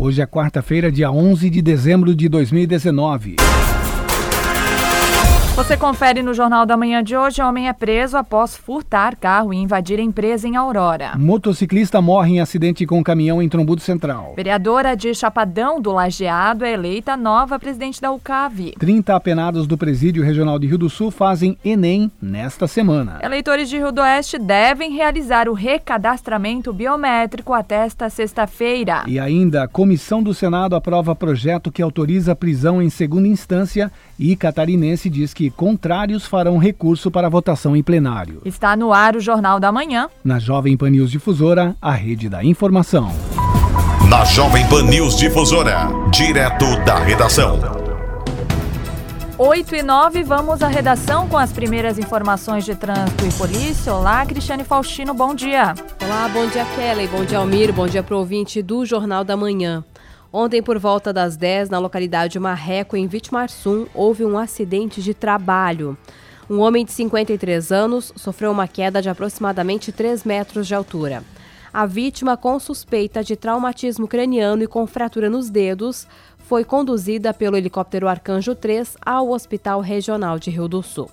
Hoje é quarta-feira, dia 11 de dezembro de 2019. Você confere no Jornal da Manhã de hoje: homem é preso após furtar carro e invadir empresa em Aurora. Motociclista morre em acidente com caminhão em Trombudo Central. Vereadora de Chapadão do Lajeado é eleita nova presidente da UCAV. 30 apenados do Presídio Regional de Rio do Sul fazem Enem nesta semana. Eleitores de Rio do Oeste devem realizar o recadastramento biométrico até esta sexta-feira. E ainda, a Comissão do Senado aprova projeto que autoriza a prisão em segunda instância e catarinense diz que contrários farão recurso para votação em plenário. Está no ar o Jornal da Manhã. Na Jovem Pan News Difusora, a rede da informação. Na Jovem Pan News Difusora, direto da redação. 8 e 9, vamos à redação com as primeiras informações de trânsito e polícia. Olá, Cristiane Faustino, bom dia. Olá, bom dia, Kelly, bom dia, Almir, bom dia para o ouvinte do Jornal da Manhã. Ontem, por volta das 10, na localidade Marreco, em Vitimarsum, houve um acidente de trabalho. Um homem de 53 anos sofreu uma queda de aproximadamente 3 metros de altura. A vítima, com suspeita de traumatismo craniano e com fratura nos dedos, foi conduzida pelo helicóptero Arcanjo 3 ao Hospital Regional de Rio do Sul.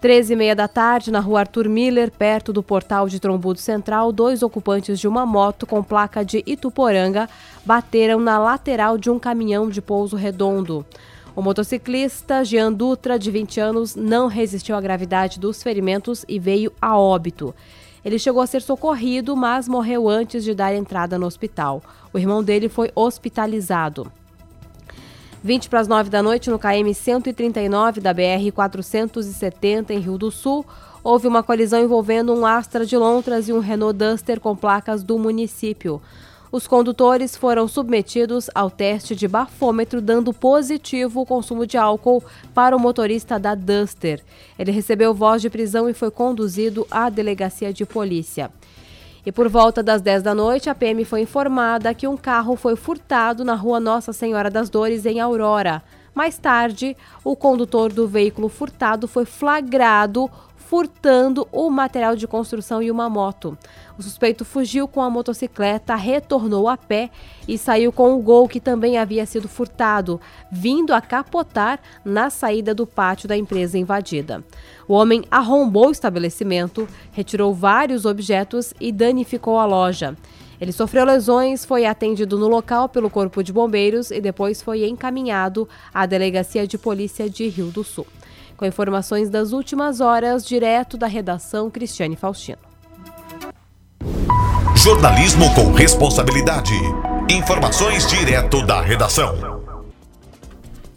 13 e meia da tarde, na rua Arthur Miller, perto do portal de Trombudo Central, dois ocupantes de uma moto com placa de Ituporanga bateram na lateral de um caminhão de pouso redondo. O motociclista Jean Dutra, de 20 anos, não resistiu à gravidade dos ferimentos e veio a óbito. Ele chegou a ser socorrido, mas morreu antes de dar entrada no hospital. O irmão dele foi hospitalizado. 20 para as 9 da noite, no KM 139 da BR 470, em Rio do Sul, houve uma colisão envolvendo um Astra de Lontras e um Renault Duster com placas do município. Os condutores foram submetidos ao teste de bafômetro, dando positivo o consumo de álcool para o motorista da Duster. Ele recebeu voz de prisão e foi conduzido à delegacia de polícia. E por volta das 10 da noite, a PM foi informada que um carro foi furtado na rua Nossa Senhora das Dores, em Aurora. Mais tarde, o condutor do veículo furtado foi flagrado furtando o material de construção e uma moto. O suspeito fugiu com a motocicleta, retornou a pé e saiu com o gol que também havia sido furtado, vindo a capotar na saída do pátio da empresa invadida. O homem arrombou o estabelecimento, retirou vários objetos e danificou a loja. Ele sofreu lesões, foi atendido no local pelo Corpo de Bombeiros e depois foi encaminhado à Delegacia de Polícia de Rio do Sul. Com informações das últimas horas, direto da redação Cristiane Faustino. Jornalismo com responsabilidade. Informações direto da redação.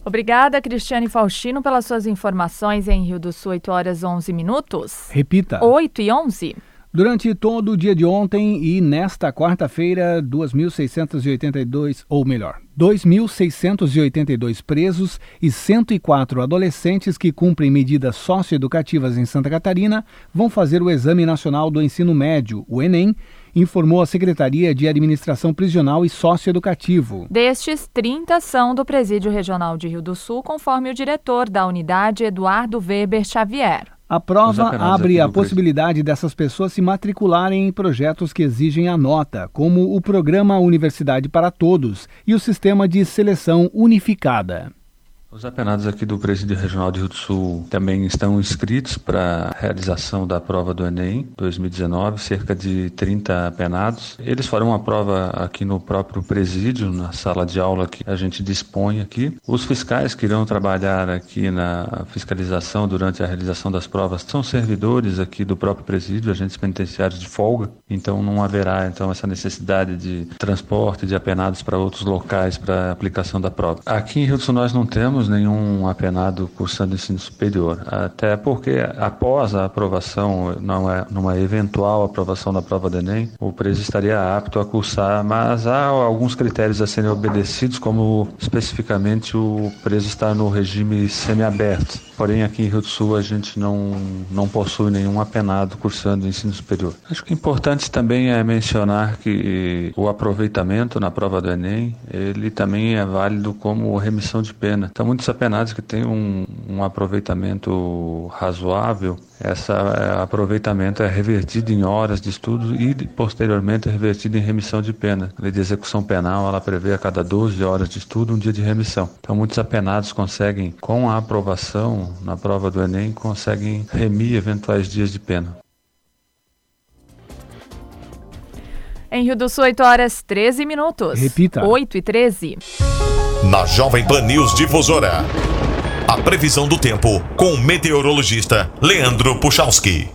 Obrigada, Cristiane Faustino, pelas suas informações em Rio do Sul, 8 horas 11 minutos. Repita. 8 e 11. Durante todo o dia de ontem e nesta quarta-feira, 2.682, ou melhor, 2.682 presos e 104 adolescentes que cumprem medidas socioeducativas em Santa Catarina vão fazer o Exame Nacional do Ensino Médio, o Enem, informou a Secretaria de Administração Prisional e Socioeducativo. Destes, 30 são do Presídio Regional de Rio do Sul, conforme o diretor da unidade, Eduardo Weber Xavier. A prova abre a possibilidade dessas pessoas se matricularem em projetos que exigem a nota, como o Programa Universidade para Todos e o Sistema de Seleção Unificada. Os apenados aqui do Presídio Regional de Rio do Sul também estão inscritos para a realização da prova do Enem 2019, cerca de 30 apenados. Eles farão a prova aqui no próprio presídio, na sala de aula que a gente dispõe aqui. Os fiscais que irão trabalhar aqui na fiscalização durante a realização das provas são servidores aqui do próprio presídio, agentes penitenciários de folga, então não haverá então essa necessidade de transporte de apenados para outros locais para aplicação da prova. Aqui em Rio do Sul nós não temos nenhum apenado cursando ensino superior, até porque após a aprovação, não é, numa eventual aprovação da prova do Enem, o preso estaria apto a cursar, mas há alguns critérios a serem obedecidos, como especificamente o preso estar no regime semiaberto. Porém, aqui em Rio do Sul a gente não, não possui nenhum apenado cursando ensino superior. Acho que importante também é mencionar que o aproveitamento na prova do Enem, ele também é válido como remissão de pena. Então, muitos apenados que têm um, um aproveitamento razoável, esse é, aproveitamento é revertido em horas de estudo e posteriormente é revertido em remissão de pena. A lei de execução penal ela prevê a cada 12 horas de estudo um dia de remissão. Então muitos apenados conseguem, com a aprovação na prova do Enem, conseguem remir eventuais dias de pena. Em Rio do Sul, 8 horas 13 minutos. Repita. 8 e 13. Na Jovem Pan News Difusora. A previsão do tempo com o meteorologista Leandro Puchalski.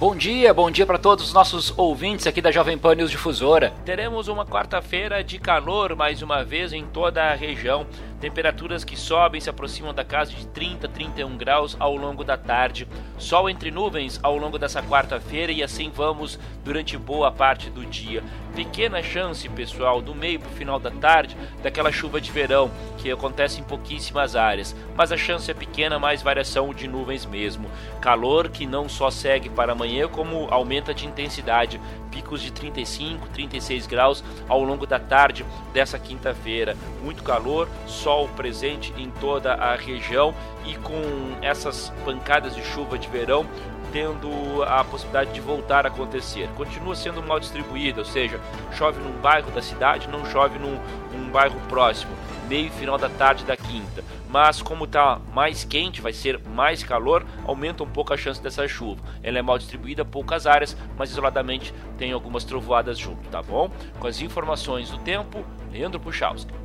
Bom dia, bom dia para todos os nossos ouvintes aqui da Jovem Pan News Difusora. Teremos uma quarta-feira de calor mais uma vez em toda a região. Temperaturas que sobem se aproximam da casa de 30, 31 graus ao longo da tarde. Sol entre nuvens ao longo dessa quarta-feira e assim vamos durante boa parte do dia. Pequena chance, pessoal, do meio para o final da tarde, daquela chuva de verão que acontece em pouquíssimas áreas. Mas a chance é pequena, mais variação de nuvens mesmo. Calor que não só segue para amanhã, como aumenta de intensidade. Picos de 35, 36 graus ao longo da tarde dessa quinta-feira. Muito calor, sol sol presente em toda a região e com essas pancadas de chuva de verão tendo a possibilidade de voltar a acontecer. Continua sendo mal distribuída, ou seja, chove num bairro da cidade, não chove num, num bairro próximo, meio final da tarde da quinta. Mas como está mais quente, vai ser mais calor, aumenta um pouco a chance dessa chuva. Ela é mal distribuída, poucas áreas, mas isoladamente tem algumas trovoadas junto, tá bom? Com as informações do tempo, Leandro Puchalski.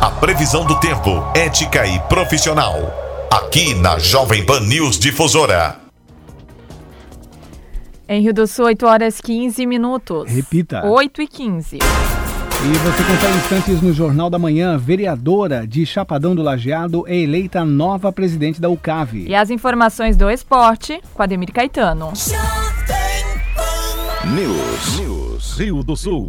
A previsão do tempo, ética e profissional. Aqui na Jovem Pan News Difusora. Em Rio do Sul, 8 horas 15 minutos. Repita. 8 e 15. E você confere instantes no Jornal da Manhã. Vereadora de Chapadão do Lajeado é eleita nova presidente da UCAV. E as informações do esporte com Ademir Caetano. News. News. Rio do Sul.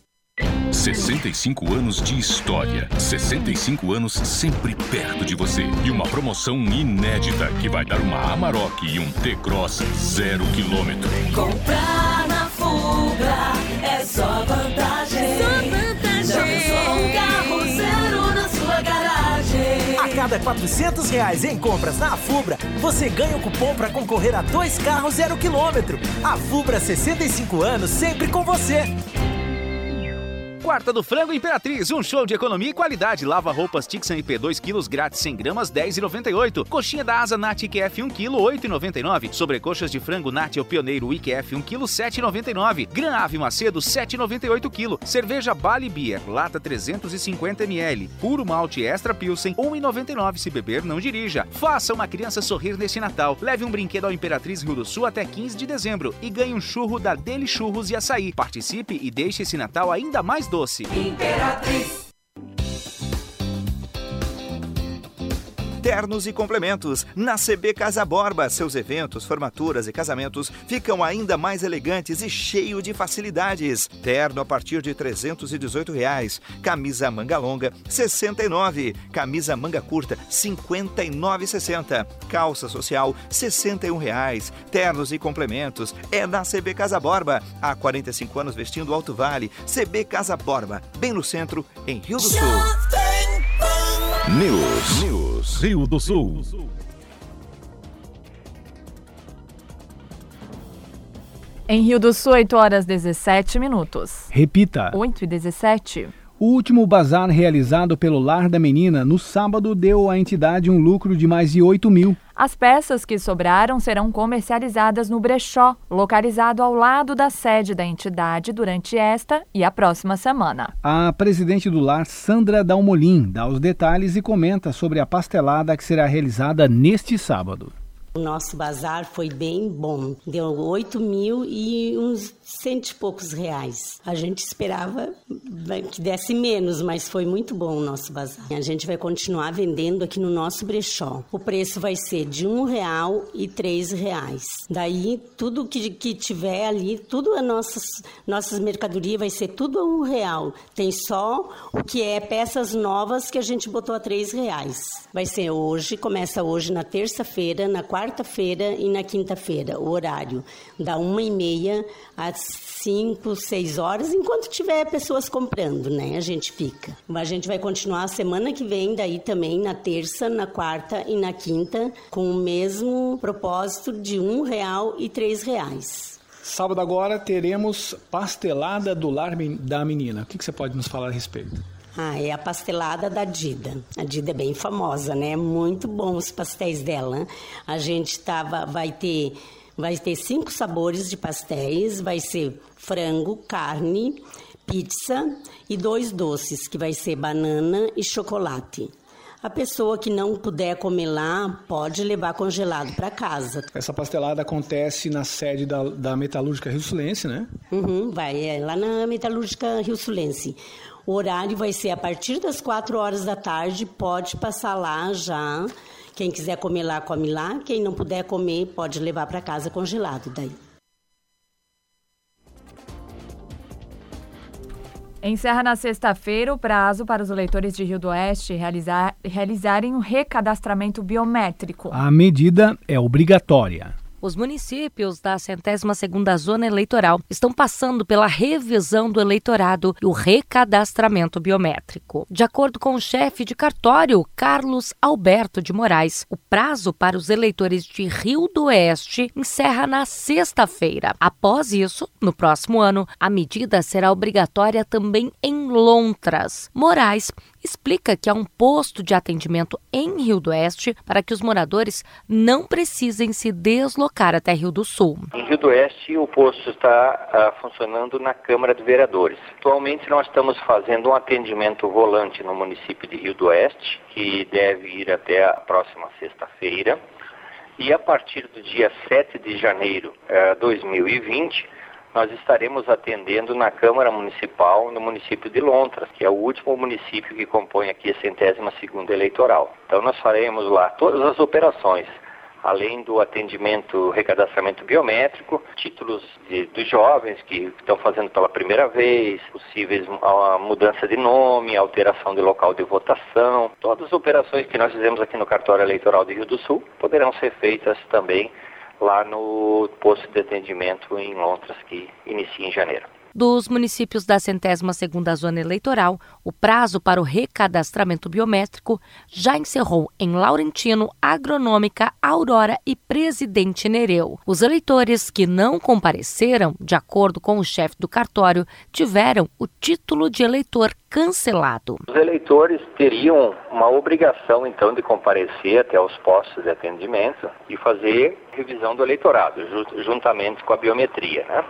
65 anos de história. 65 anos sempre perto de você. E uma promoção inédita que vai dar uma Amarok e um T-Cross zero quilômetro. Comprar na Fubra é só vantagem. Só vantagem. Já um carro zero na sua garagem. A cada 400 reais em compras na Fubra, você ganha o cupom para concorrer a dois carros zero quilômetro. A Fubra 65 anos sempre com você. Quarta do Frango Imperatriz, um show de economia e qualidade. Lava roupas Tixan IP 2 kg grátis 100 gramas 10,98. Coxinha da Asa Nat IQF 1 kg 8,99. Sobrecoxas de frango Nat o Pioneiro IQF 1 kg 7,99. Gran Ave Macedo 7,98 kg. Cerveja Bali Beer lata 350 ml. Puro malte extra Pilsen 1,99 se beber não dirija. Faça uma criança sorrir neste Natal. Leve um brinquedo ao Imperatriz Rio do Sul até 15 de dezembro e ganhe um churro da Deli Churros e Açaí. Participe e deixe esse Natal ainda mais doce. Imperatriz. Ternos e complementos. Na CB Casa Borba, seus eventos, formaturas e casamentos ficam ainda mais elegantes e cheio de facilidades. Terno a partir de 318 reais. Camisa manga longa, R$ 69. Camisa manga curta, R$ 59,60. Calça social, 61 reais. Ternos e complementos. É na CB Casa Borba. Há 45 anos vestindo Alto Vale. CB Casa Borba, bem no centro, em Rio do Sul. News. News. Rio do Sul. Em Rio do Sul, 8 horas 17 minutos. Repita. 8 e 17. O último bazar realizado pelo Lar da Menina no sábado deu à entidade um lucro de mais de 8 mil. As peças que sobraram serão comercializadas no brechó, localizado ao lado da sede da entidade durante esta e a próxima semana. A presidente do lar, Sandra Dalmolin, dá os detalhes e comenta sobre a pastelada que será realizada neste sábado. O nosso bazar foi bem bom. Deu 8 mil e uns cento e poucos reais. A gente esperava que desse menos, mas foi muito bom o nosso bazar. A gente vai continuar vendendo aqui no nosso brechó. O preço vai ser de um real e três reais. Daí, tudo que, que tiver ali, tudo a nossas, nossas mercadorias vai ser tudo a um real. Tem só o que é peças novas que a gente botou a três reais. Vai ser hoje, começa hoje na terça-feira, na quarta-feira e na quinta-feira, o horário. Da uma e meia às 5, 6 horas, enquanto tiver pessoas comprando, né? A gente fica. A gente vai continuar a semana que vem, daí também na terça, na quarta e na quinta, com o mesmo propósito de um real e três reais. Sábado agora teremos pastelada do lar da menina. O que, que você pode nos falar a respeito? Ah, é a pastelada da Dida. A Dida é bem famosa, né? Muito bom os pastéis dela. A gente tava, vai ter Vai ter cinco sabores de pastéis, vai ser frango, carne, pizza e dois doces, que vai ser banana e chocolate. A pessoa que não puder comer lá pode levar congelado para casa. Essa pastelada acontece na sede da, da Metalúrgica Rio Sulense, né? Uhum, vai, é lá na Metalúrgica Rio Sulense. O horário vai ser a partir das 4 horas da tarde, pode passar lá já quem quiser comer lá, come lá. Quem não puder comer, pode levar para casa congelado daí. Encerra na sexta-feira o prazo para os eleitores de Rio do Oeste realizar, realizarem o um recadastramento biométrico. A medida é obrigatória. Os municípios da centésima segunda zona eleitoral estão passando pela revisão do eleitorado e o recadastramento biométrico. De acordo com o chefe de cartório, Carlos Alberto de Moraes, o prazo para os eleitores de Rio do Oeste encerra na sexta-feira. Após isso, no próximo ano, a medida será obrigatória também em Lontras. Moraes explica que há um posto de atendimento em Rio do Oeste para que os moradores não precisem se deslocar até Rio do Sul. Em Rio do Oeste, o posto está uh, funcionando na Câmara de Vereadores. Atualmente, nós estamos fazendo um atendimento volante no município de Rio do Oeste, que deve ir até a próxima sexta-feira. E a partir do dia 7 de janeiro de uh, 2020, nós estaremos atendendo na Câmara Municipal no município de Lontras, que é o último município que compõe aqui a centésima segunda eleitoral. Então nós faremos lá todas as operações, além do atendimento, recadastramento biométrico, títulos de, dos jovens que estão fazendo pela primeira vez, possíveis a mudança de nome, alteração de local de votação, todas as operações que nós fizemos aqui no cartório eleitoral de Rio do Sul poderão ser feitas também lá no posto de atendimento em Londres, que inicia em janeiro. Dos municípios da centésima segunda zona eleitoral, o prazo para o recadastramento biométrico já encerrou em Laurentino, Agronômica, Aurora e Presidente Nereu. Os eleitores que não compareceram, de acordo com o chefe do cartório, tiveram o título de eleitor cancelado. Os eleitores teriam uma obrigação, então, de comparecer até os postos de atendimento e fazer revisão do eleitorado, juntamente com a biometria, né?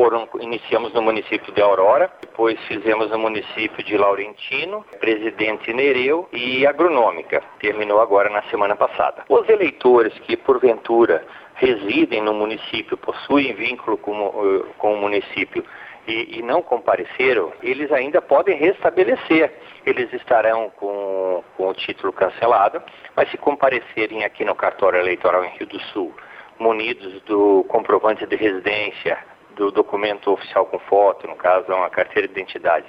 Foram, iniciamos no município de Aurora, depois fizemos no município de Laurentino, Presidente Nereu e Agronômica. Terminou agora na semana passada. Os eleitores que, porventura, residem no município, possuem vínculo com, com o município e, e, não compareceram, eles ainda podem restabelecer. Eles estarão com, com o título cancelado, mas se comparecerem aqui no cartório eleitoral em Rio do Sul, munidos do comprovante de residência, do documento oficial com foto, no caso é uma carteira de identidade,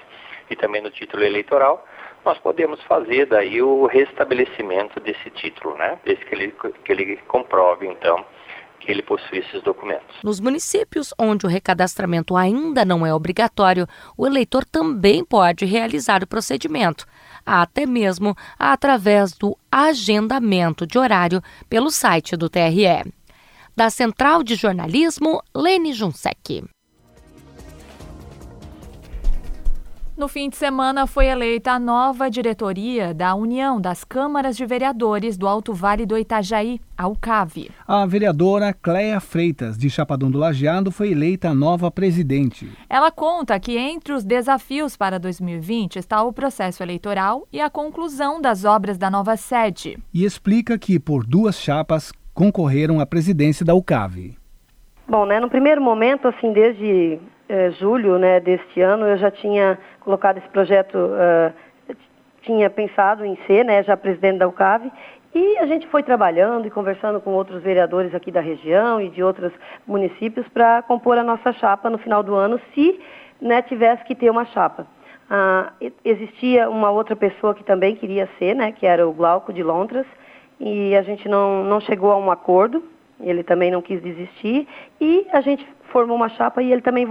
e também no título eleitoral, nós podemos fazer daí o restabelecimento desse título, né? Desde que ele, que ele comprove, então, que ele possui esses documentos. Nos municípios onde o recadastramento ainda não é obrigatório, o eleitor também pode realizar o procedimento, até mesmo através do agendamento de horário pelo site do TRE. Da Central de Jornalismo, Lene Junsec. No fim de semana foi eleita a nova diretoria da União das Câmaras de Vereadores do Alto Vale do Itajaí, a UCAV. A vereadora Cléia Freitas, de Chapadão do Lajeado, foi eleita a nova presidente. Ela conta que entre os desafios para 2020 está o processo eleitoral e a conclusão das obras da nova sede. E explica que, por duas chapas, concorreram à presidência da UCAV. Bom, né, no primeiro momento, assim, desde eh, julho né, deste ano, eu já tinha colocado esse projeto, uh, tinha pensado em ser né, já presidente da UCAV, e a gente foi trabalhando e conversando com outros vereadores aqui da região e de outros municípios para compor a nossa chapa no final do ano, se né, tivesse que ter uma chapa. Ah, existia uma outra pessoa que também queria ser, né, que era o Glauco de Londras, e a gente não, não chegou a um acordo, ele também não quis desistir, e a gente formou uma chapa e ele também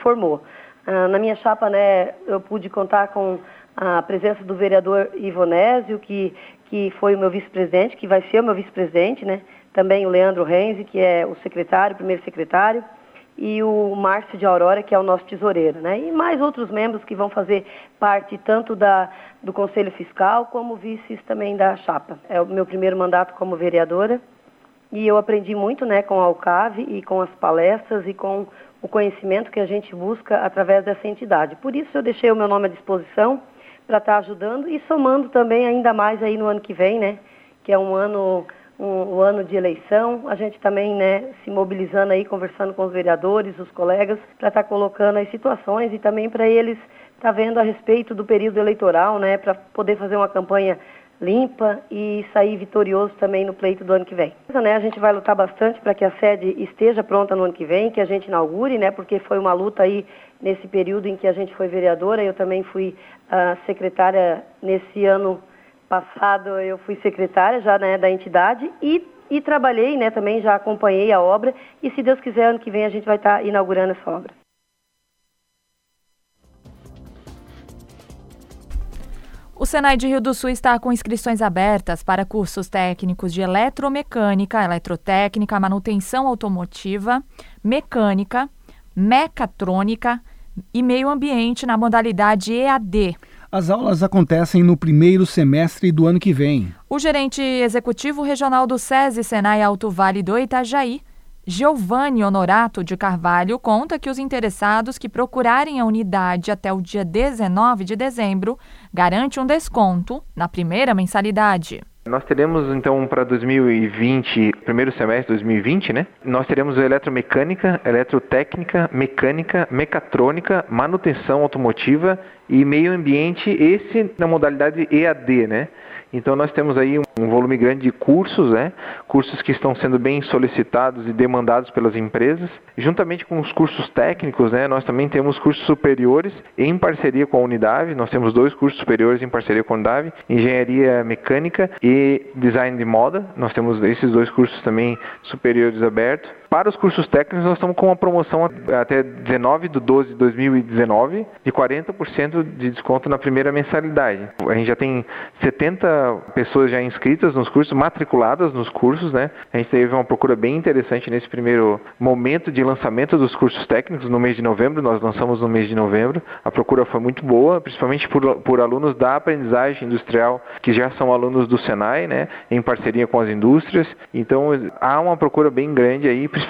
formou. Ah, na minha chapa, né, eu pude contar com a presença do vereador Ivonésio, que, que foi o meu vice-presidente, que vai ser o meu vice-presidente, né? Também o Leandro Renzi, que é o secretário, primeiro secretário, e o Márcio de Aurora, que é o nosso tesoureiro, né? E mais outros membros que vão fazer parte tanto da, do Conselho Fiscal como vices também da chapa. É o meu primeiro mandato como vereadora e eu aprendi muito, né, com a UCAV e com as palestras e com o conhecimento que a gente busca através dessa entidade. Por isso eu deixei o meu nome à disposição para estar tá ajudando e somando também ainda mais aí no ano que vem, né? Que é um ano um, um, ano de eleição, a gente também, né, se mobilizando aí, conversando com os vereadores, os colegas, para estar tá colocando as situações e também para eles estar tá vendo a respeito do período eleitoral, né, para poder fazer uma campanha limpa e sair vitorioso também no pleito do ano que vem. Né, a gente vai lutar bastante para que a sede esteja pronta no ano que vem, que a gente inaugure, né, porque foi uma luta aí nesse período em que a gente foi vereadora, eu também fui uh, secretária nesse ano passado, eu fui secretária já né, da entidade e, e trabalhei, né, também já acompanhei a obra e se Deus quiser ano que vem a gente vai estar inaugurando essa obra. O Senai de Rio do Sul está com inscrições abertas para cursos técnicos de eletromecânica, eletrotécnica, manutenção automotiva, mecânica, mecatrônica e meio ambiente na modalidade EAD. As aulas acontecem no primeiro semestre do ano que vem. O gerente executivo regional do SESI Senai Alto Vale do Itajaí Giovanni Honorato de Carvalho conta que os interessados que procurarem a unidade até o dia 19 de dezembro garante um desconto na primeira mensalidade. Nós teremos então para 2020, primeiro semestre de 2020, né? Nós teremos eletromecânica, eletrotécnica, mecânica, mecatrônica, manutenção automotiva e meio ambiente, esse na modalidade EAD, né? Então nós temos aí um volume grande de cursos, né? cursos que estão sendo bem solicitados e demandados pelas empresas. Juntamente com os cursos técnicos, né? nós também temos cursos superiores em parceria com a Unidade. Nós temos dois cursos superiores em parceria com a Unidade, Engenharia Mecânica e Design de Moda. Nós temos esses dois cursos também superiores abertos. Para os cursos técnicos, nós estamos com uma promoção até 19 de 12 de 2019 de 40% de desconto na primeira mensalidade. A gente já tem 70 pessoas já inscritas nos cursos, matriculadas nos cursos, né? A gente teve uma procura bem interessante nesse primeiro momento de lançamento dos cursos técnicos no mês de novembro. Nós lançamos no mês de novembro. A procura foi muito boa, principalmente por, por alunos da aprendizagem industrial que já são alunos do Senai, né? Em parceria com as indústrias. Então há uma procura bem grande aí principalmente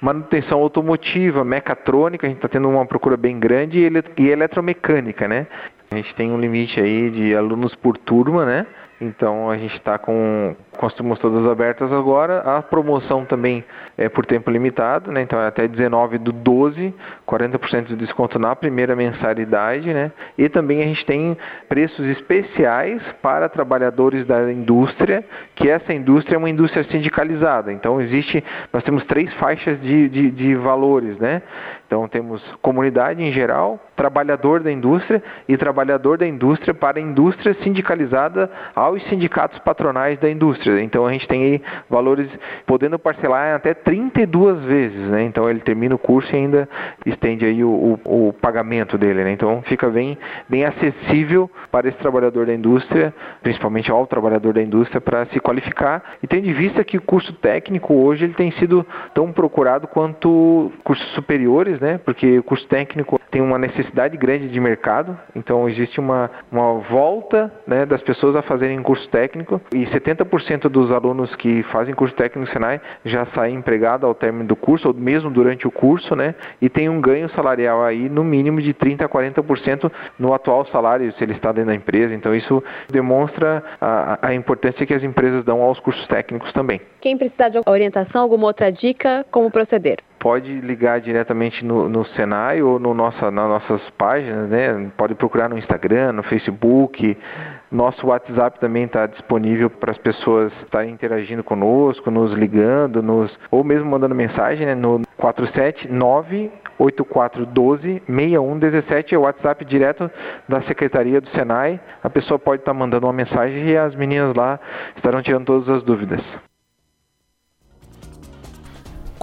manutenção automotiva, mecatrônica, a gente está tendo uma procura bem grande e eletromecânica, né? A gente tem um limite aí de alunos por turma, né? Então a gente está com, com as turmas todas abertas agora. A promoção também é por tempo limitado, né? Então é até 19 do 12, 40% de desconto na primeira mensalidade, né? E também a gente tem preços especiais para trabalhadores da indústria, que essa indústria é uma indústria sindicalizada. Então existe, nós temos três faixas de, de, de valores, né? Então temos comunidade em geral, trabalhador da indústria e trabalhador da indústria para a indústria sindicalizada aos sindicatos patronais da indústria. Então a gente tem aí valores podendo parcelar até 32 vezes, né? Então ele termina o curso e ainda estende aí o, o, o pagamento dele, né? Então fica bem, bem acessível para esse trabalhador da indústria, principalmente ao trabalhador da indústria para se qualificar. E tendo em vista que o curso técnico hoje ele tem sido tão procurado quanto cursos superiores, né? Porque o curso técnico tem uma necessidade grande de mercado, então existe uma, uma volta né, das pessoas a fazerem curso técnico e 70% dos alunos que fazem curso técnico no Senai já saem empregados ao término do curso ou mesmo durante o curso, né? E tem um ganho salarial aí no mínimo de 30 a 40% no atual salário se ele está dentro da empresa. Então isso demonstra a, a importância que as empresas dão aos cursos técnicos também. Quem precisar de orientação, alguma outra dica, como proceder? Pode ligar diretamente no, no Senai ou no nossa, nas nossas páginas, né? Pode procurar no Instagram, no Facebook. Nosso WhatsApp também está disponível para as pessoas estarem interagindo conosco, nos ligando, nos, ou mesmo mandando mensagem né? no 479 8412 6117 é o WhatsApp direto da Secretaria do Senai. A pessoa pode estar mandando uma mensagem e as meninas lá estarão tirando todas as dúvidas.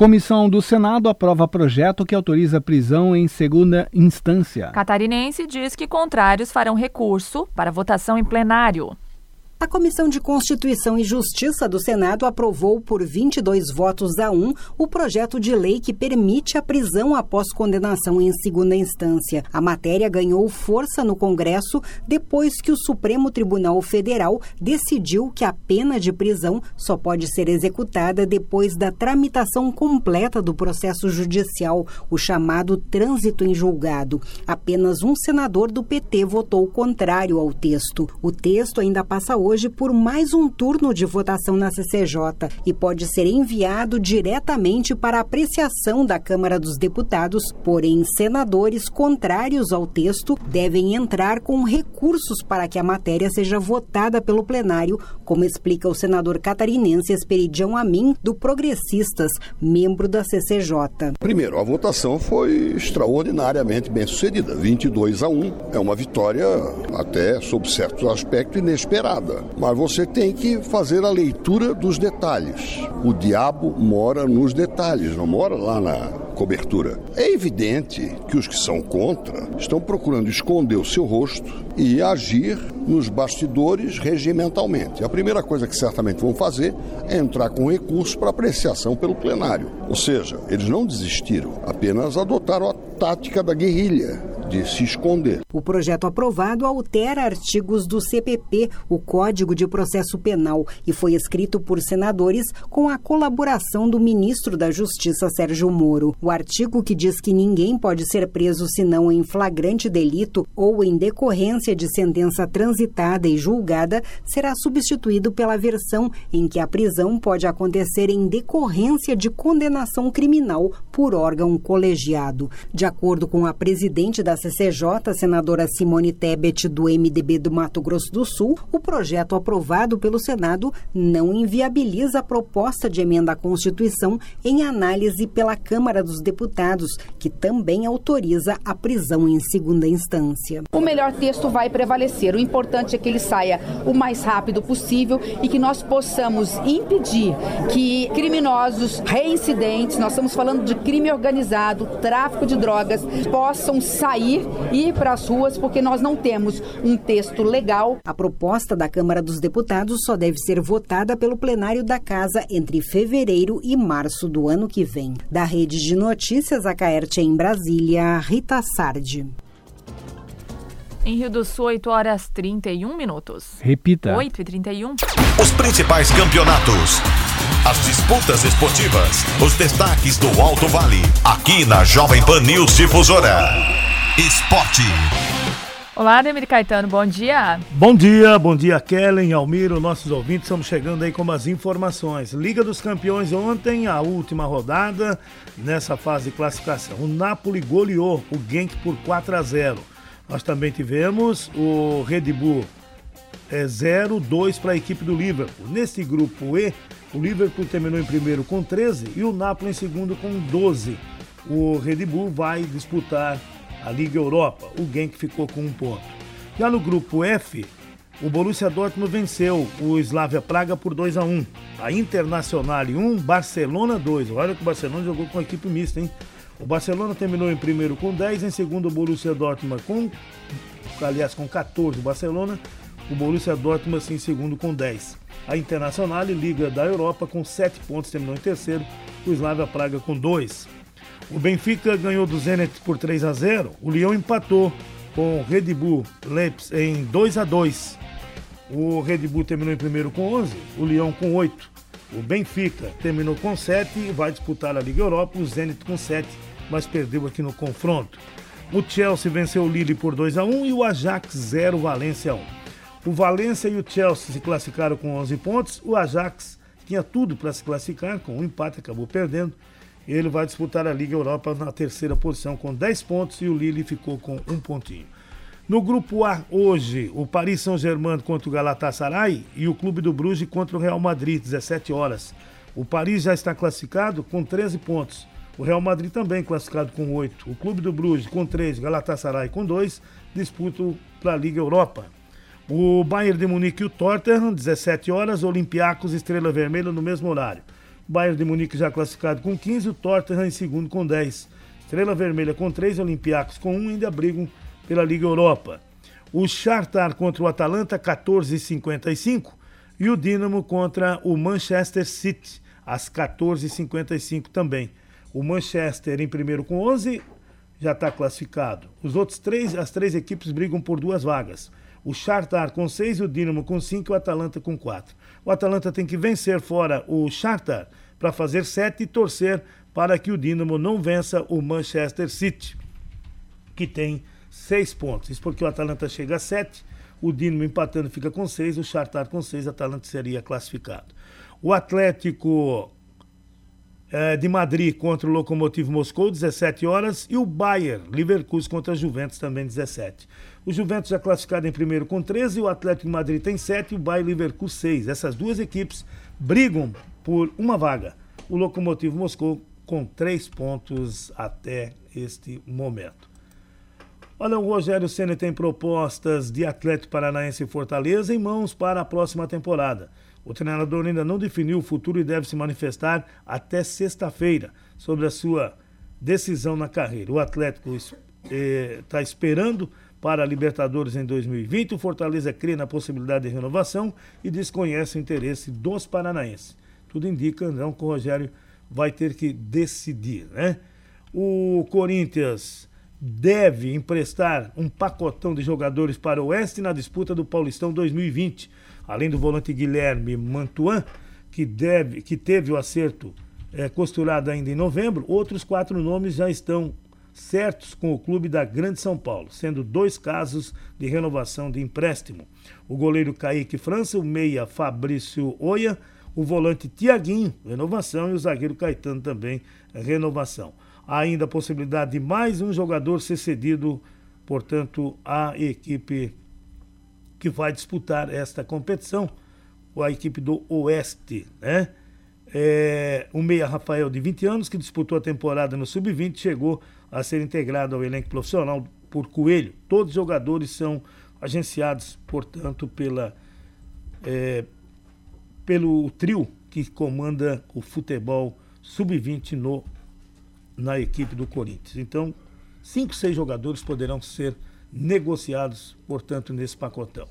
Comissão do Senado aprova projeto que autoriza prisão em segunda instância. Catarinense diz que contrários farão recurso para votação em plenário. A Comissão de Constituição e Justiça do Senado aprovou por 22 votos a 1 o projeto de lei que permite a prisão após condenação em segunda instância. A matéria ganhou força no Congresso depois que o Supremo Tribunal Federal decidiu que a pena de prisão só pode ser executada depois da tramitação completa do processo judicial, o chamado trânsito em julgado. Apenas um senador do PT votou contrário ao texto. O texto ainda passa hoje hoje por mais um turno de votação na CCJ e pode ser enviado diretamente para apreciação da Câmara dos Deputados, porém, senadores contrários ao texto devem entrar com recursos para que a matéria seja votada pelo plenário, como explica o senador catarinense Esperidião Amin, do Progressistas, membro da CCJ. Primeiro, a votação foi extraordinariamente bem sucedida, 22 a 1. É uma vitória, até sob certos aspectos, inesperada mas você tem que fazer a leitura dos detalhes. O diabo mora nos detalhes, não mora lá na cobertura. É evidente que os que são contra estão procurando esconder o seu rosto e agir nos bastidores regimentalmente. A primeira coisa que certamente vão fazer é entrar com recurso para apreciação pelo plenário. Ou seja, eles não desistiram, apenas adotaram a tática da guerrilha de se esconder. O projeto aprovado altera artigos do CPP, o Código de Processo Penal, e foi escrito por senadores com a colaboração do ministro da Justiça, Sérgio Moro. O artigo que diz que ninguém pode ser preso senão em flagrante delito ou em decorrência de sentença transitada e julgada será substituído pela versão em que a prisão pode acontecer em decorrência de condenação criminal por órgão colegiado. De acordo com a presidente da CCJ, senadora Simone Tebet, do MDB do Mato Grosso do Sul, o projeto aprovado pelo Senado não inviabiliza a proposta de emenda à Constituição em análise pela Câmara dos Deputados, que também autoriza a prisão em segunda instância. O melhor texto vai prevalecer. O importante é que ele saia o mais rápido possível e que nós possamos impedir que criminosos reincidentes, nós estamos falando de crime organizado, tráfico de drogas, possam sair sair e ir para as ruas, porque nós não temos um texto legal. A proposta da Câmara dos Deputados só deve ser votada pelo plenário da Casa entre fevereiro e março do ano que vem. Da Rede de Notícias, a Caerte em Brasília, Rita Sardi. Em Rio do Sul, 8 horas 31 minutos. Repita. 8 e 31. Os principais campeonatos. As disputas esportivas. Os destaques do Alto Vale. Aqui na Jovem Pan News Difusora. Esporte. Olá, Demir Caetano, bom dia. Bom dia, bom dia, Kellen, Almiro, nossos ouvintes. Estamos chegando aí com as informações. Liga dos Campeões ontem, a última rodada nessa fase de classificação. O Napoli goleou o Genk por 4 a 0. Nós também tivemos o Red Bull é 0-2 para a equipe do Liverpool. Nesse grupo E, o Liverpool terminou em primeiro com 13 e o Napoli em segundo com 12. O Red Bull vai disputar a Liga Europa. O Genk ficou com um ponto. Já no grupo F, o Borussia Dortmund venceu o Slavia Praga por 2 a 1. A Internacional 1, Barcelona 2. Olha que o Barcelona jogou com a equipe mista, hein? O Barcelona terminou em primeiro com 10, em segundo o Borussia Dortmund com aliás com 14 o Barcelona, o Borussia Dortmund assim, em segundo com 10. A Internacional Liga da Europa com 7 pontos terminou em terceiro, o Slavia Praga com 2. O Benfica ganhou do Zenit por 3 a 0. O Lyon empatou com o Red Bull Leipzig em 2 a 2. O Red Bull terminou em primeiro com 11, o Lyon com 8. O Benfica terminou com 7 e vai disputar a Liga Europa. O Zenit com 7, mas perdeu aqui no confronto. O Chelsea venceu o Lille por 2 a 1 e o Ajax 0, Valência 1. O Valência e o Chelsea se classificaram com 11 pontos. O Ajax tinha tudo para se classificar, com um empate, acabou perdendo. Ele vai disputar a Liga Europa na terceira posição com 10 pontos e o Lille ficou com um pontinho. No grupo A, hoje, o Paris Saint-Germain contra o Galatasaray e o Clube do Bruges contra o Real Madrid, 17 horas. O Paris já está classificado com 13 pontos. O Real Madrid também classificado com 8. O Clube do Bruges com 3, Galatasaray com 2, disputam para a Liga Europa. O Bayern de Munique e o Tottenham, 17 horas, Olympiacos Estrela Vermelha no mesmo horário. Bayern de Munique já classificado com 15, o Tottenham em segundo com 10. Estrela Vermelha com 3, Olympiacos com 1, ainda brigam pela Liga Europa. O Shakhtar contra o Atalanta, 14h55. E o Dinamo contra o Manchester City, às 14h55 também. O Manchester em primeiro com 11, já está classificado. Os outros três, as três equipes brigam por duas vagas. O Shakhtar com 6, o Dinamo com 5 e o Atalanta com 4. O Atalanta tem que vencer fora o Shakhtar para fazer 7 e torcer para que o Dinamo não vença o Manchester City, que tem 6 pontos. Isso porque o Atalanta chega a 7, o Dinamo empatando fica com 6, o Shakhtar com 6, o Atalanta seria classificado. O Atlético é, de Madrid contra o Lokomotiv Moscou, 17 horas, e o Bayern, Leverkusen contra a Juventus, também 17. O Juventus já classificado em primeiro com 13, o Atlético de Madrid tem 7 e o Bayern Leverkusen 6. Essas duas equipes brigam por uma vaga. O Lokomotiv Moscou com 3 pontos até este momento. Olha, o Rogério Senna tem propostas de Atlético Paranaense e Fortaleza em mãos para a próxima temporada. O treinador ainda não definiu o futuro e deve se manifestar até sexta-feira sobre a sua decisão na carreira. O Atlético está eh, esperando para a Libertadores em 2020. O Fortaleza crê na possibilidade de renovação e desconhece o interesse dos paranaenses. Tudo indica, então, que o Rogério vai ter que decidir, né? O Corinthians deve emprestar um pacotão de jogadores para o Oeste na disputa do Paulistão 2020. Além do volante Guilherme Mantuan, que, deve, que teve o acerto é, costurado ainda em novembro, outros quatro nomes já estão certos com o clube da Grande São Paulo, sendo dois casos de renovação de empréstimo. O goleiro Kaique França, o meia Fabrício Oia, o volante Tiaguinho, renovação, e o zagueiro Caetano também, renovação. Há ainda a possibilidade de mais um jogador ser cedido, portanto, à equipe que vai disputar esta competição, a equipe do Oeste, né? É, o meia Rafael, de 20 anos, que disputou a temporada no Sub-20, chegou a ser integrado ao elenco profissional por Coelho. Todos os jogadores são agenciados, portanto, pela, é, pelo trio que comanda o futebol Sub-20 no na equipe do Corinthians. Então, cinco, seis jogadores poderão ser negociados, portanto, nesse pacotão.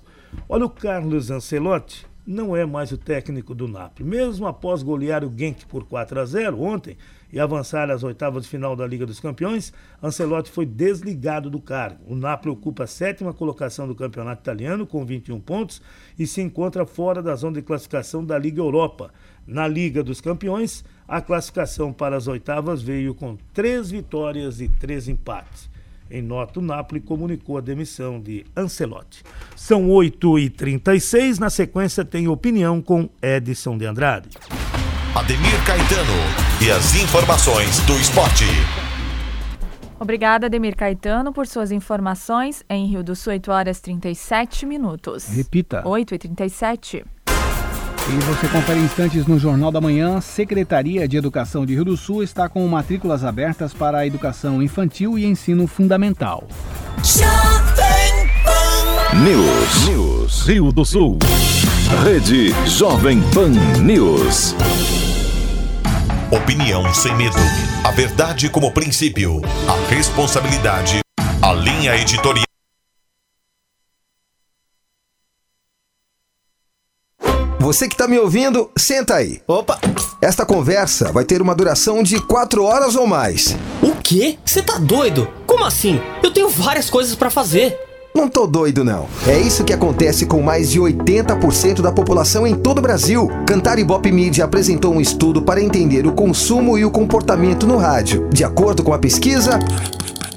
Olha, o Carlos Ancelotti não é mais o técnico do Napoli. Mesmo após golear o Genk por 4 a 0 ontem e avançar às oitavas de final da Liga dos Campeões, Ancelotti foi desligado do cargo. O Napoli ocupa a sétima colocação do campeonato italiano com 21 pontos e se encontra fora da zona de classificação da Liga Europa. Na Liga dos Campeões, a classificação para as oitavas veio com três vitórias e três empates. Em nota, o Napoli comunicou a demissão de Ancelotti. São 8h36, na sequência tem opinião com Edson de Andrade. Ademir Caetano e as informações do esporte. Obrigada, Ademir Caetano, por suas informações. Em Rio do Sul, 8 horas 37 minutos. Repita. 8 e 37 e você confere instantes no Jornal da Manhã. Secretaria de Educação de Rio do Sul está com matrículas abertas para a educação infantil e ensino fundamental. News. News. Rio do Sul. Rede Jovem Pan News. Opinião sem medo. A verdade como princípio. A responsabilidade. A linha editorial. Você que tá me ouvindo, senta aí. Opa! Esta conversa vai ter uma duração de quatro horas ou mais. O quê? Você tá doido? Como assim? Eu tenho várias coisas para fazer. Não tô doido, não. É isso que acontece com mais de 80% da população em todo o Brasil. Cantar Ibope Media apresentou um estudo para entender o consumo e o comportamento no rádio. De acordo com a pesquisa,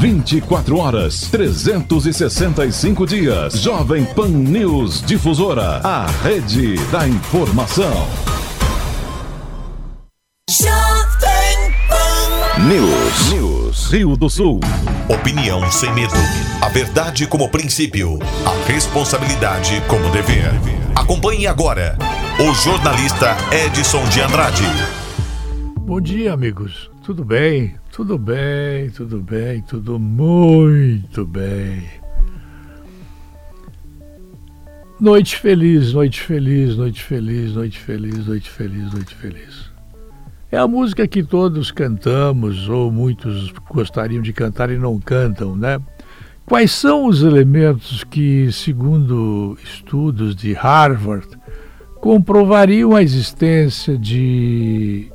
24 horas, 365 dias. Jovem Pan News Difusora, a rede da informação. Jovem Pan News. News. Rio do Sul. Opinião sem medo. A verdade como princípio. A responsabilidade como dever. Acompanhe agora o jornalista Edson de Andrade. Bom dia, amigos. Tudo bem? Tudo bem, tudo bem, tudo muito bem. Noite feliz, noite feliz, noite feliz, noite feliz, noite feliz, noite feliz. É a música que todos cantamos, ou muitos gostariam de cantar e não cantam, né? Quais são os elementos que, segundo estudos de Harvard, comprovariam a existência de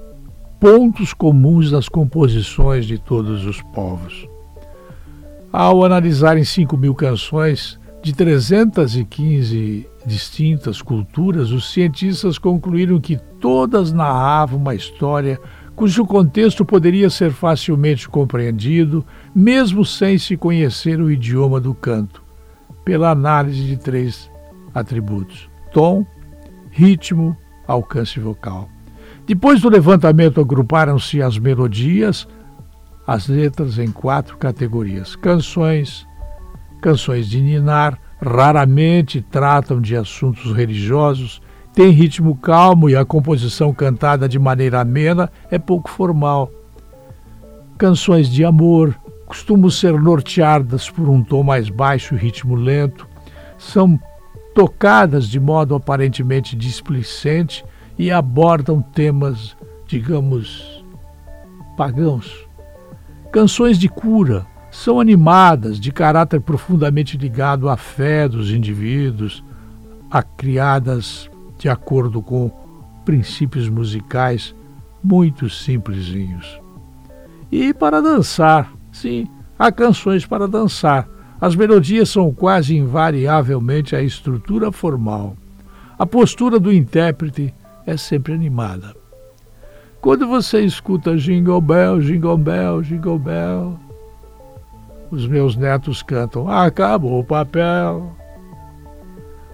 pontos comuns nas composições de todos os povos. Ao analisarem 5 mil canções de 315 distintas culturas, os cientistas concluíram que todas narravam uma história cujo contexto poderia ser facilmente compreendido, mesmo sem se conhecer o idioma do canto, pela análise de três atributos: tom, ritmo, alcance vocal. Depois do levantamento, agruparam-se as melodias, as letras em quatro categorias: canções, canções de ninar, raramente tratam de assuntos religiosos, têm ritmo calmo e a composição cantada de maneira amena é pouco formal. Canções de amor costumam ser norteadas por um tom mais baixo e ritmo lento, são tocadas de modo aparentemente displicente e abordam temas, digamos, pagãos. Canções de cura são animadas, de caráter profundamente ligado à fé dos indivíduos, a criadas de acordo com princípios musicais muito simplesinhos. E para dançar, sim, há canções para dançar. As melodias são quase invariavelmente a estrutura formal. A postura do intérprete é sempre animada. Quando você escuta Jingle Bell, Jingle Bell, Jingle Bell, os meus netos cantam Acabou o papel.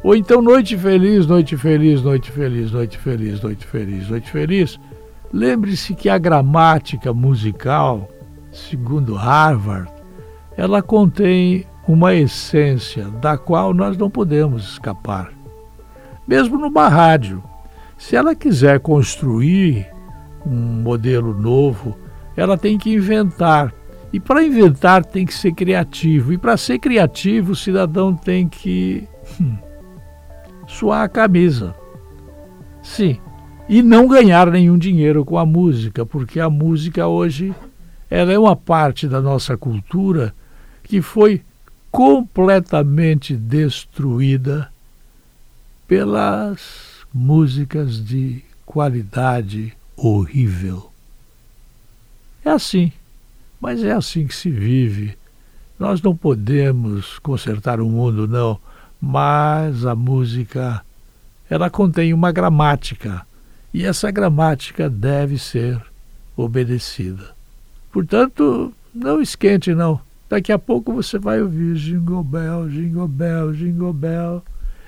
Ou então Noite Feliz, Noite Feliz, Noite Feliz, Noite Feliz, Noite Feliz, Noite Feliz. Lembre-se que a gramática musical, segundo Harvard, ela contém uma essência da qual nós não podemos escapar. Mesmo numa rádio, se ela quiser construir um modelo novo, ela tem que inventar. E para inventar tem que ser criativo. E para ser criativo, o cidadão tem que hum, suar a camisa. Sim. E não ganhar nenhum dinheiro com a música, porque a música hoje ela é uma parte da nossa cultura que foi completamente destruída pelas músicas de qualidade horrível. É assim, mas é assim que se vive. Nós não podemos consertar o mundo, não, mas a música ela contém uma gramática e essa gramática deve ser obedecida. Portanto, não esquente não. Daqui a pouco você vai ouvir Jingle Bell, Jingle Bell, Jingle Bell.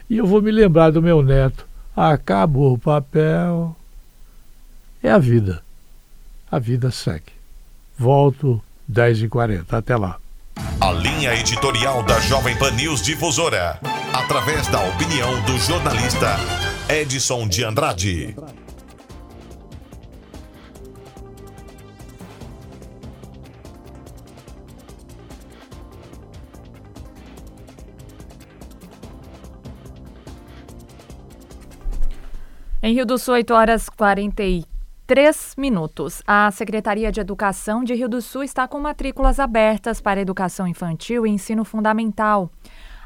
E eu vou me lembrar do meu neto. Acabou o papel. É a vida. A vida segue. Volto 10h40. Até lá. A linha editorial da Jovem Pan News Difusora. Através da opinião do jornalista Edson de Andrade. Em Rio do Sul, 8 horas 43 minutos. A Secretaria de Educação de Rio do Sul está com matrículas abertas para educação infantil e ensino fundamental.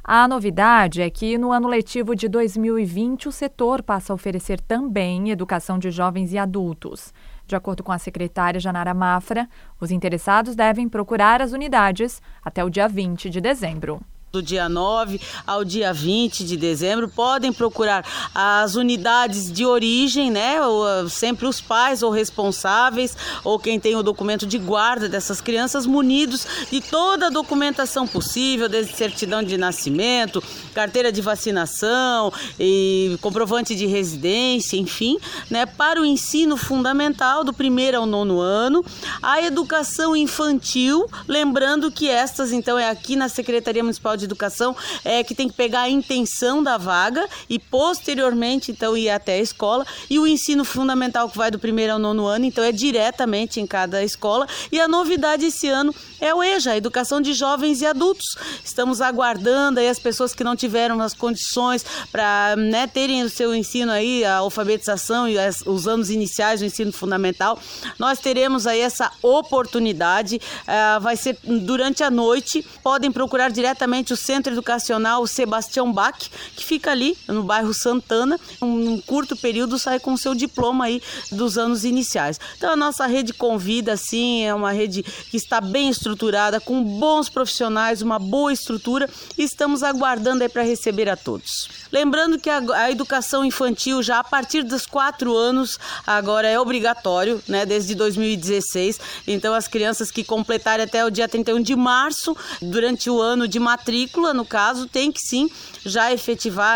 A novidade é que no ano letivo de 2020 o setor passa a oferecer também educação de jovens e adultos. De acordo com a secretária Janara Mafra, os interessados devem procurar as unidades até o dia 20 de dezembro do dia 9 ao dia 20 de dezembro, podem procurar as unidades de origem, né? Ah, sempre os pais ou responsáveis, ou quem tem o documento de guarda dessas crianças, munidos de toda a documentação possível, desde certidão de nascimento, carteira de vacinação e comprovante de residência, enfim, né? Para o ensino fundamental, do primeiro ao nono ano, a educação infantil, lembrando que estas, então, é aqui na Secretaria Municipal de Educação é que tem que pegar a intenção da vaga e posteriormente então ir até a escola e o ensino fundamental que vai do primeiro ao nono ano então é diretamente em cada escola e a novidade esse ano é o EJA, a Educação de Jovens e Adultos. Estamos aguardando aí as pessoas que não tiveram as condições para né, terem o seu ensino aí, a alfabetização e as, os anos iniciais do ensino fundamental. Nós teremos aí essa oportunidade, uh, vai ser durante a noite. Podem procurar diretamente o Centro Educacional Sebastião Bach, que fica ali no bairro Santana. Um, curto período sai com seu diploma aí dos anos iniciais. Então a nossa rede convida, sim, é uma rede que está bem estruturada estruturada, com bons profissionais, uma boa estrutura e estamos aguardando aí para receber a todos. Lembrando que a, a, educação infantil já a partir dos quatro anos agora é obrigatório, né, desde 2016. Então as crianças que completarem até o dia 31 de março, durante o ano de matrícula, no caso, tem que sim já efetivar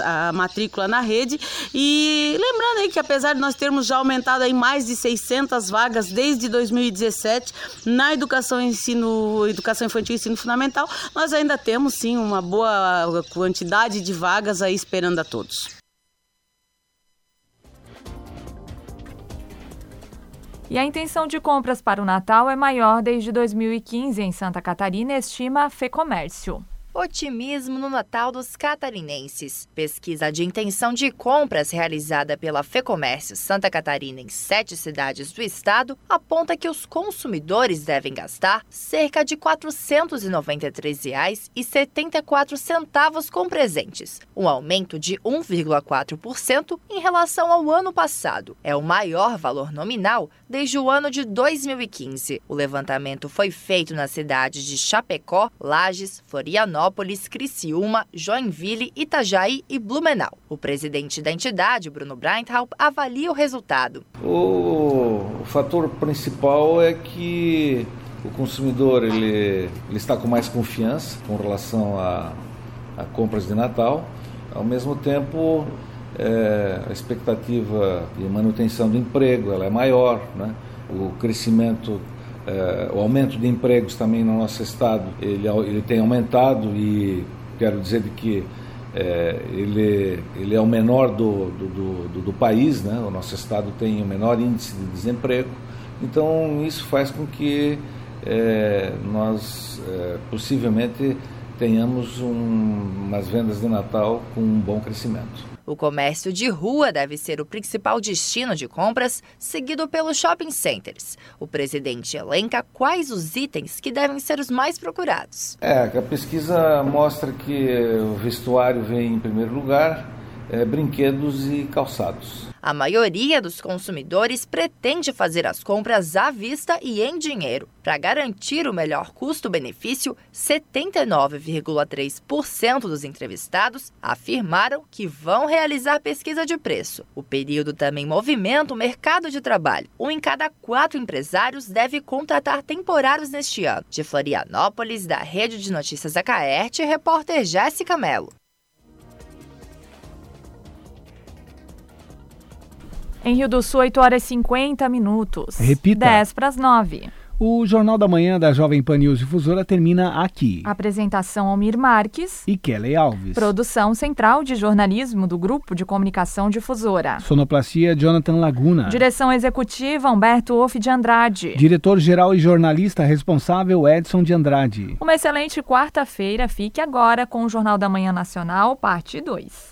a, a matrícula na rede. E lembrando aí que apesar de nós termos já aumentado aí mais de 600 vagas desde 2017 na educação ensino, educação infantil e ensino fundamental, nós ainda temos sim uma boa quantidade de vagas aí esperando a todos. E a intenção de compras para o Natal é maior desde 2015 em Santa Catarina, estima a FEComércio. Otimismo no Natal dos catarinenses. Pesquisa de intenção de compras realizada pela Fecomércio Santa Catarina em sete cidades do estado aponta que os consumidores devem gastar cerca de R$ 493,74 com presentes, um aumento de 1,4% em relação ao ano passado. É o maior valor nominal desde o ano de 2015. O levantamento foi feito nas cidades de Chapecó, Lages, Florianópolis, Criciúma, Joinville, Itajaí e Blumenau. O presidente da entidade, Bruno Breinthaupt, avalia o resultado. O, o fator principal é que o consumidor ele, ele está com mais confiança com relação a, a compras de Natal. Ao mesmo tempo, é, a expectativa de manutenção do emprego ela é maior, né? o crescimento é, o aumento de empregos também no nosso estado ele, ele tem aumentado e quero dizer que é, ele, ele é o menor do, do, do, do, país, né? o nosso estado tem o menor índice de desemprego, então isso faz com que é, nós é, possivelmente tenhamos um, umas vendas de Natal com um bom crescimento. O comércio de rua deve ser o principal destino de compras, seguido pelos shopping centers. O presidente elenca quais os itens que devem ser os mais procurados. É, a pesquisa mostra que o vestuário vem em primeiro lugar, é, brinquedos e calçados. A maioria dos consumidores pretende fazer as compras à vista e em dinheiro. Para garantir o melhor custo-benefício, 79,3% dos entrevistados afirmaram que vão realizar pesquisa de preço. O período também movimenta o mercado de trabalho. Um em cada quatro empresários deve contratar temporários neste ano. De Florianópolis, da Rede de Notícias Acaerte, repórter Jéssica Mello. Em Rio do Sul, 8 horas e 50 minutos. Repita. 10 para as 9. O Jornal da Manhã da Jovem Pan News Difusora termina aqui. Apresentação Almir Marques. E Kelly Alves. Produção Central de Jornalismo do Grupo de Comunicação Difusora. Sonoplastia Jonathan Laguna. Direção Executiva Humberto Wolff de Andrade. Diretor-Geral e Jornalista Responsável Edson de Andrade. Uma excelente quarta-feira. Fique agora com o Jornal da Manhã Nacional, parte 2.